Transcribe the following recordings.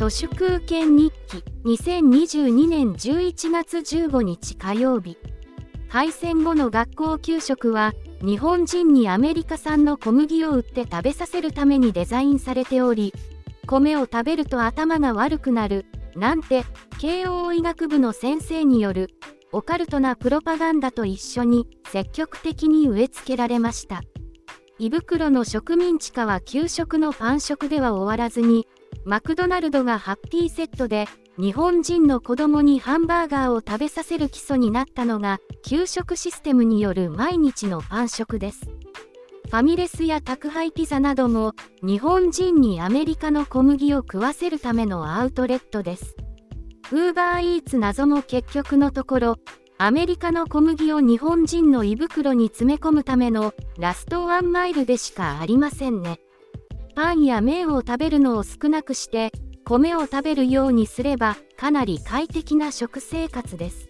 都市空権日記2022年11月15日火曜日。敗戦後の学校給食は日本人にアメリカ産の小麦を売って食べさせるためにデザインされており米を食べると頭が悪くなるなんて慶応医学部の先生によるオカルトなプロパガンダと一緒に積極的に植え付けられました。胃袋の植民地化は給食のパン食では終わらずにマクドナルドがハッピーセットで日本人の子供にハンバーガーを食べさせる基礎になったのが給食システムによる毎日のパン食です。ファミレスや宅配ピザなども日本人にアメリカの小麦を食わせるためのアウトレットです。ウーバーイーツ謎も結局のところアメリカの小麦を日本人の胃袋に詰め込むためのラストワンマイルでしかありませんね。パンや麺を食べるのを少なくして米を食べるようにすればかなり快適な食生活です。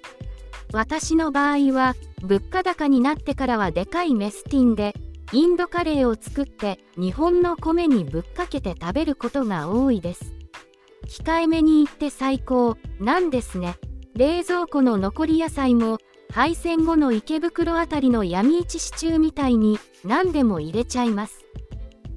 私の場合は物価高になってからはでかいメスティンでインドカレーを作って日本の米にぶっかけて食べることが多いです。控えめに言って最高なんですね。冷蔵庫の残り野菜も敗戦後の池袋あたりの闇市シチューみたいに何でも入れちゃいます。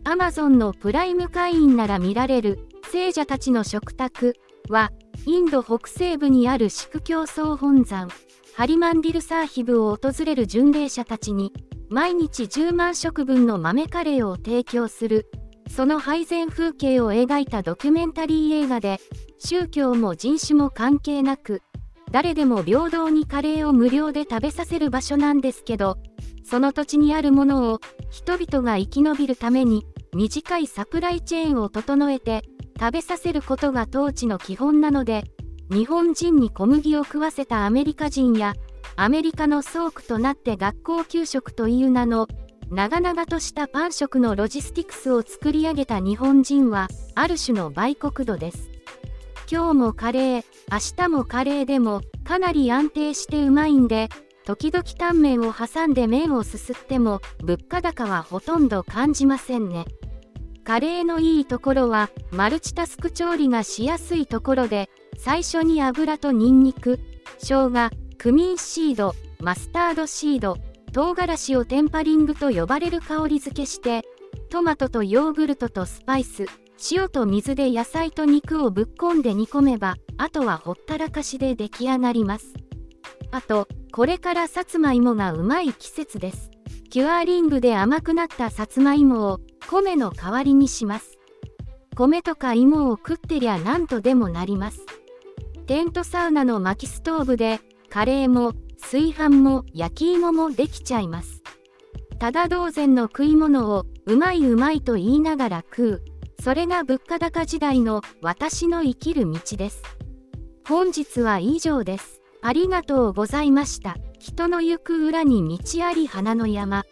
アマゾンのプライム会員なら見られる聖者たちの食卓はインド北西部にあるシク教総本山ハリマンディルサーヒブを訪れる巡礼者たちに毎日10万食分の豆カレーを提供する。その配膳風景を描いたドキュメンタリー映画で宗教も人種も関係なく誰でも平等にカレーを無料で食べさせる場所なんですけどその土地にあるものを人々が生き延びるために短いサプライチェーンを整えて食べさせることが統治の基本なので日本人に小麦を食わせたアメリカ人やアメリカの倉庫となって学校給食という名の長々としたパン食のロジスティクスを作り上げた日本人はある種の売国度です。今日もカレー、明日もカレーでもかなり安定してうまいんで、時々タンメンを挟んで麺をすすっても物価高はほとんど感じませんね。カレーのいいところはマルチタスク調理がしやすいところで最初に油とニンニク生姜クミンシードマスタードシード唐辛子をテンパリングと呼ばれる香り付けしてトマトとヨーグルトとスパイス塩と水で野菜と肉をぶっこんで煮込めばあとはほったらかしで出来上がります。あとこれからさつまいもがうまい季節です。キュアリングで甘くなったさつまいもを米の代わりにします。米とか芋を食ってりゃなんとでもなります。テントサウナの薪ストーブでカレーも炊飯も焼き芋もできちゃいます。ただ同然の食い物をうまいうまいと言いながら食う。それが物価高時代の私の生きる道です。本日は以上です。ありがとうございました。人の行く裏に道あり花の山。